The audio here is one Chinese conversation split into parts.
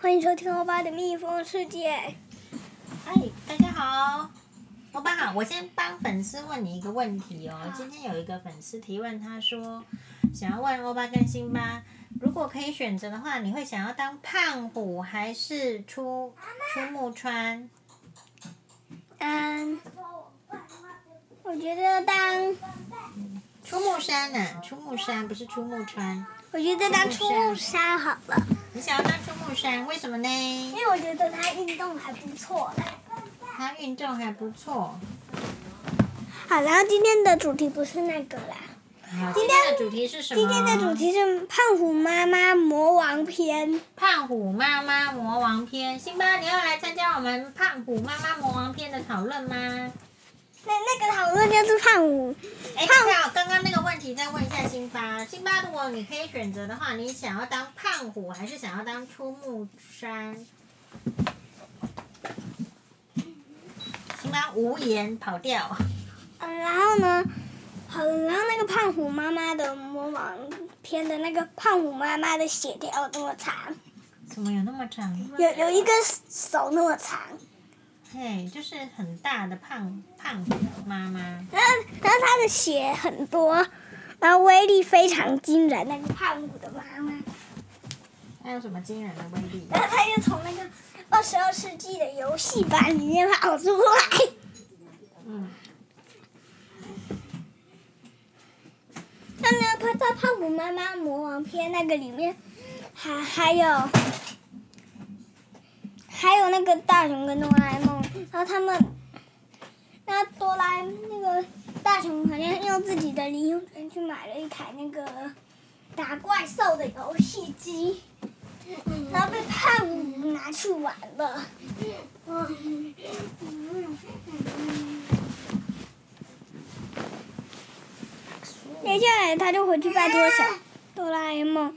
欢迎收听欧巴的蜜蜂世界。嗨，大家好，欧巴好。我先帮粉丝问你一个问题哦。今天有一个粉丝提问，他说想要问欧巴跟辛巴，如果可以选择的话，你会想要当胖虎还是出出木川？嗯，我觉得当出木山呢、啊？出木山不是出木川。我觉得当出木山好了。你想要当出木山，为什么呢？因为我觉得他运动还不错。他运动还不错。好，然后今天的主题不是那个啦。今天的主题是什么？今天的主题是胖虎妈妈魔王篇。胖虎妈妈魔王篇，辛巴，你要来参加我们胖虎妈妈魔王篇的讨论吗？那那个讨论就是胖虎。哎，好，刚刚那个问题再问一下辛巴。辛巴，如果你可以选择的话，你想要当胖虎还是想要当出木山？辛巴无言跑掉。嗯，然后呢？好，然后那个胖虎妈妈的魔王篇的那个胖虎妈妈的血条那么长。怎么有那么长？有有一个手那么长。嘿，就是很大的胖胖虎妈妈。然后，然后他的血很多，然后威力非常惊人。那个胖虎的妈妈。他有什么惊人的威力？然后他又从那个二十二世纪的游戏版里面跑出来。嗯。那呢？他在《胖虎妈妈魔王篇》那个里面，还还有。还有那个大雄跟哆啦 A 梦，然后他们，那哆啦那个大雄好像用自己的零用钱去买了一台那个打怪兽的游戏机，然后被胖虎拿去玩了。接下来他就回去拜托小哆啦 A 梦，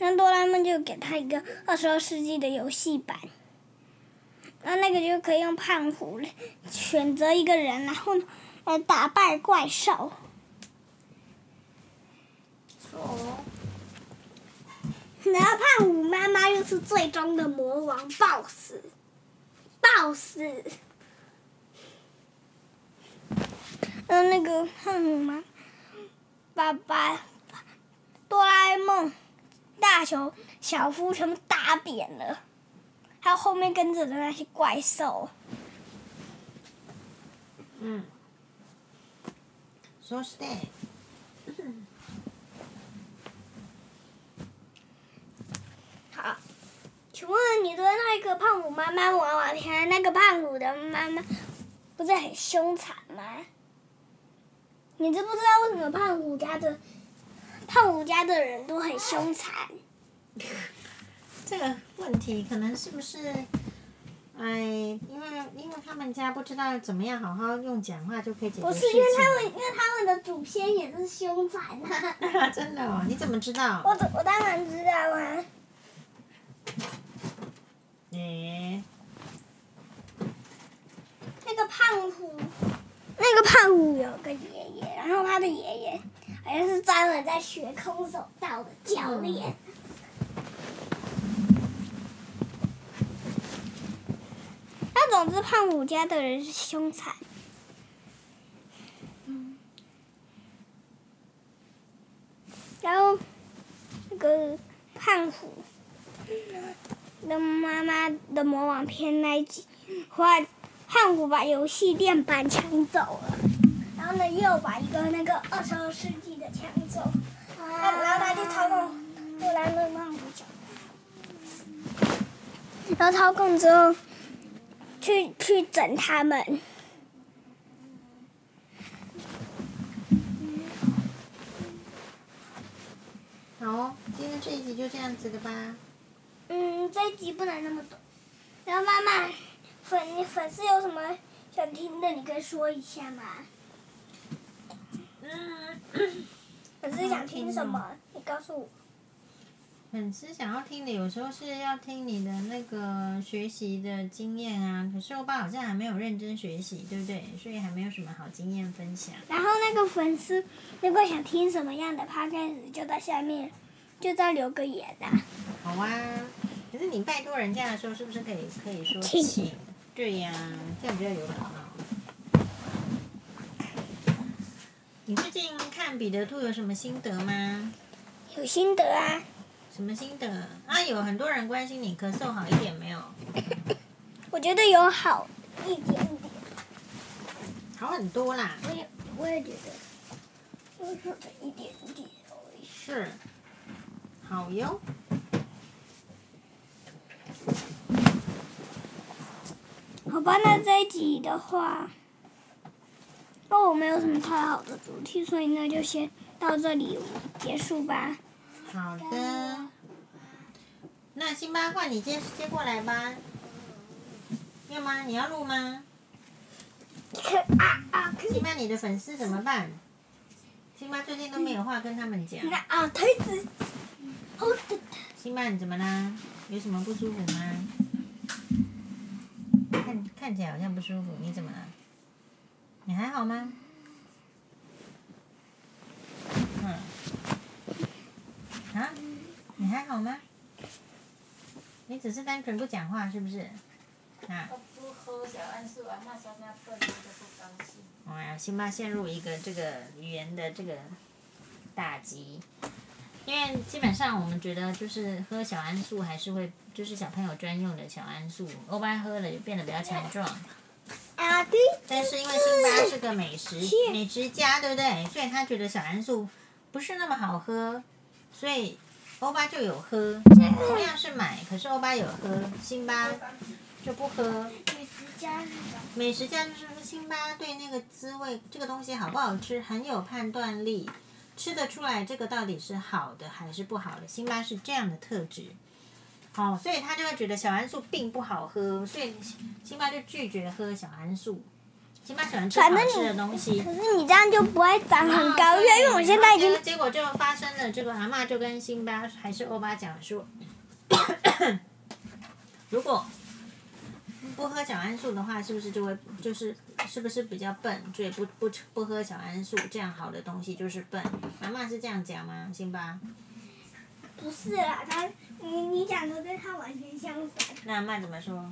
那哆啦 A 梦就给他一个二十二世纪的游戏版。那那个就可以用胖虎选择一个人，然后来打败怪兽。哦。然后胖虎妈妈又是最终的魔王 BOSS，BOSS。嗯，那个胖虎妈，爸爸，哆啦 A 梦，大雄、小夫全部打扁了。还有后面跟着的那些怪兽。嗯。So stay。好，请问你的那个胖虎妈妈魔王篇，那个胖虎的妈妈不是很凶残吗？你知不知道为什么胖虎家的胖虎家的人都很凶残？这个问题可能是不是，哎，因为因为他们家不知道怎么样好好用讲话就可以解决事情。不是因为他们，因为他们的祖先也是凶残啊。真的哦？你怎么知道？我我当然知道啊。诶。那个胖虎，那个胖虎有个爷爷，然后他的爷爷好像是专门在学空手道的教练。总之，胖虎家的人是凶残。嗯。然后，那个胖虎的妈妈的魔王篇那一集，后来胖虎把游戏电板抢走了，然后呢，又把一个那个二十二世纪的抢走，然后他就操控哆啦 A 梦胖虎走，然后操控之后。去去整他们。好，今天这一集就这样子的吧。嗯，这一集不能那么短。然后妈妈，粉你粉丝有什么想听的，你可以说一下嘛。嗯。粉丝想听什么？你告诉我。粉丝想要听的，有时候是要听你的那个学习的经验啊。可是欧巴好像还没有认真学习，对不对？所以还没有什么好经验分享。然后那个粉丝如果想听什么样的 podcast，就到下面，就再留个言啊。好啊。可是你拜托人家的时候，是不是可以可以说请请？对呀、啊，这样比较有礼貌。你最近看彼得兔有什么心得吗？有心得啊。什么心得啊？有很多人关心你咳嗽好一点没有？我觉得有好一点点。好很多啦。我也我也觉得，就是一点点。是。好哟。好吧，那这一集的话，那，我没有什么太好的主题，所以那，就先到这里结束吧。好的。那辛巴换你接接过来吧。要吗？你要录吗？啊啊！辛巴，你的粉丝怎么办？辛巴最近都没有话跟他们讲。那啊，推子。辛巴，你怎么啦？有什么不舒服吗？看看起来好像不舒服，你怎么了？你还好吗？嗯。啊？你还好吗？你只是单纯不讲话，是不是？啊。不喝小桉树啊，那小那笨就不高兴。哎呀，辛巴陷入一个这个语言的这个打击，因为基本上我们觉得就是喝小桉树还是会，就是小朋友专用的小桉树，欧巴喝了就变得比较强壮。啊对。但是因为辛巴是个美食美食家，对不对？所以他觉得小桉树不是那么好喝，所以欧巴就有喝。同样是买，可是欧巴有喝，辛巴就不喝。美食家是什么？美食家就是辛巴对那个滋味，这个东西好不好吃很有判断力，吃得出来这个到底是好的还是不好的。辛巴是这样的特质，好、哦，所以他就会觉得小桉树并不好喝，所以辛巴就拒绝喝小桉树。辛巴喜欢吃好吃的东西。可是你这样就不会长很高，因为我现在已经。结果就发生了，这个蛤蟆就跟辛巴还是欧巴讲说，如果。不喝小桉素的话，是不是就会就是是不是比较笨？所以不不不喝小桉素，这样好的东西就是笨。蛤蟆是这样讲吗？辛巴？不是啊，他你你讲的跟他完全相反。那阿嬷怎么说？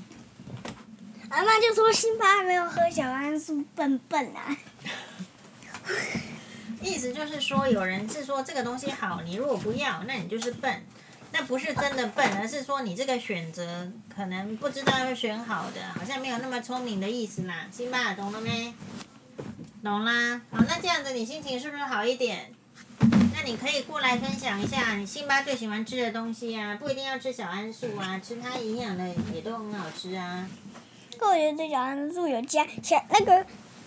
阿嬷就说辛巴没有喝小桉树，笨笨啊。意思就是说，有人是说这个东西好，你如果不要，那你就是笨。那不是真的笨，而是说你这个选择可能不知道要选好的，好像没有那么聪明的意思啦。辛巴，懂了没？懂啦。好，那这样子你心情是不是好一点？那你可以过来分享一下你辛巴最喜欢吃的东西啊，不一定要吃小桉树啊，吃它营养的也都很好吃啊。我觉得这小桉树有加小那个。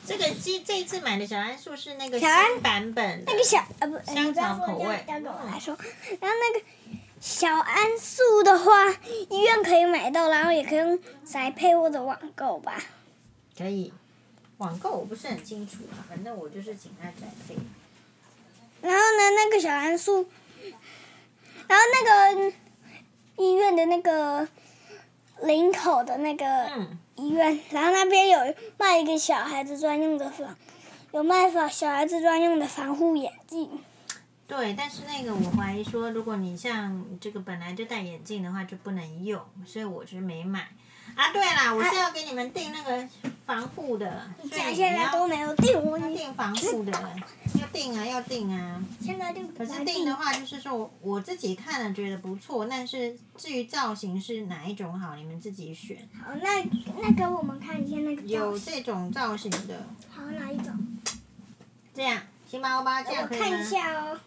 这个鸡这一次买的小桉树是那个新版本的。那个小啊不，香草口味。交给我来说，然后那个。小桉树的话，医院可以买到，然后也可以用宅配或者网购吧。可以，网购我不是很清楚啊，反正我就是请他宅配。然后呢，那个小桉树，然后那个医院的那个领口的那个医院，嗯、然后那边有卖一个小孩子专用的防，有卖防小孩子专用的防护眼镜。对，但是那个我怀疑说，如果你像这个本来就戴眼镜的话，就不能用，所以我是没买。啊，对啦，我是要给你们订那个防护的，所以现在都没有订，我要订防护的，要定啊，要定啊。现在定。可是定的话，就是说我自己看了觉得不错，但是至于造型是哪一种好，你们自己选。好，那那给我们看一下那个。有这种造型的。好，哪一种？这样，行吧欧巴这样可以吗？我看一下哦。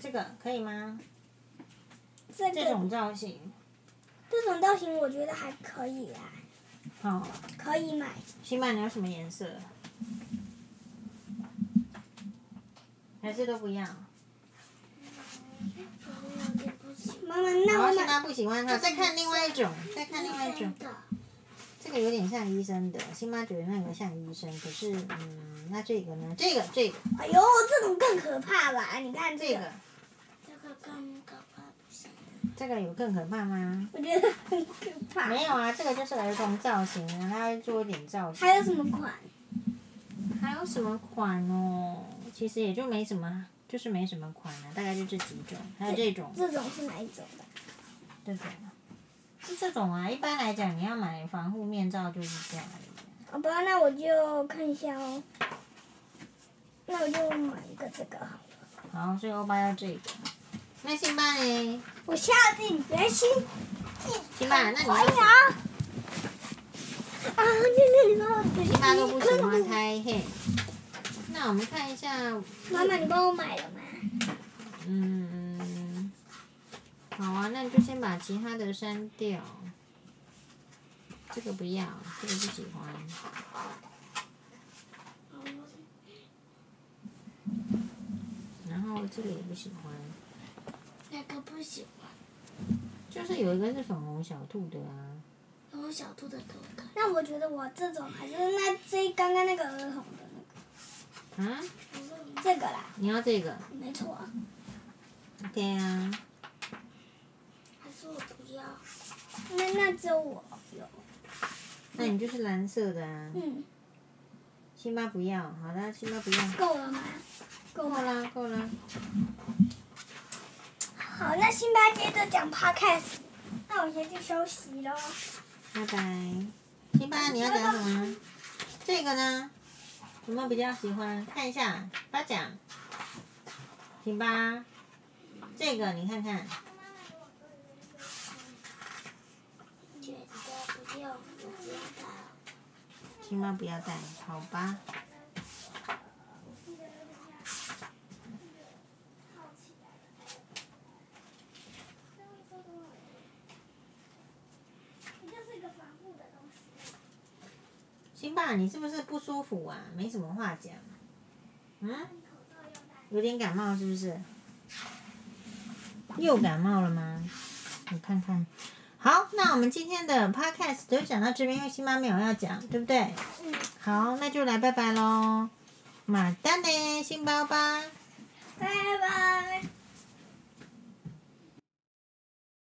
这个可以吗？这个、这种造型，这种造型我觉得还可以啦。好。可以买。辛巴，你要什么颜色？还是都不要？妈妈，那我辛巴不喜欢它，再看另外一种，再看另外一种。这个有点像医生的，辛巴觉得那个像医生，可是嗯，那这个呢？这个这个。哎呦，这种更可怕吧？你看这个。这个更可怕，不行。这个有更可怕吗？我觉得很可怕。没有啊，这个就是儿童造型啊，它会做一点造型。还有什么款？还有什么款哦？其实也就没什么，就是没什么款了，大概就这几种。还有这种。这种是哪一种的？这种。是这种啊，一般来讲，你要买防护面罩就是这样。好吧，那我就看一下哦。那我就买一个这个好了。好，所以欧巴要这个。那辛巴呢？我下定决心。辛巴，那你！啊，你你帮我决辛巴都不喜欢开黑。那我们看一下。妈妈，你帮我买了吗？嗯，好啊，那你就先把其他的删掉。这个不要，这个不喜欢。然后这个也不喜欢。哪个不喜欢？就是有一个是粉红小兔的啊。粉红小兔的头看。那我觉得我这种还是那这刚刚那个儿童的那个。啊？这个啦。你要这个？没错啊。对啊。还是我不要。那那只有我有。那你就是蓝色的啊。嗯。辛巴不要，好的，辛巴不要。够了吗？够够了，够了。好，那辛巴接着讲 podcast，那我先去休息喽。拜拜。辛巴，你要讲什么？这个呢？有没有比较喜欢？看一下，发奖。辛巴，这个你看看。觉得不用，不要带。辛巴不要带，好吧。辛巴，你是不是不舒服啊？没什么话讲。嗯？有点感冒是不是？又感冒了吗？你看看。好，那我们今天的 podcast 就讲到这边，因为新妈没有要讲，对不对？嗯。好，那就来拜拜喽。马丹呢，新包吧。拜拜。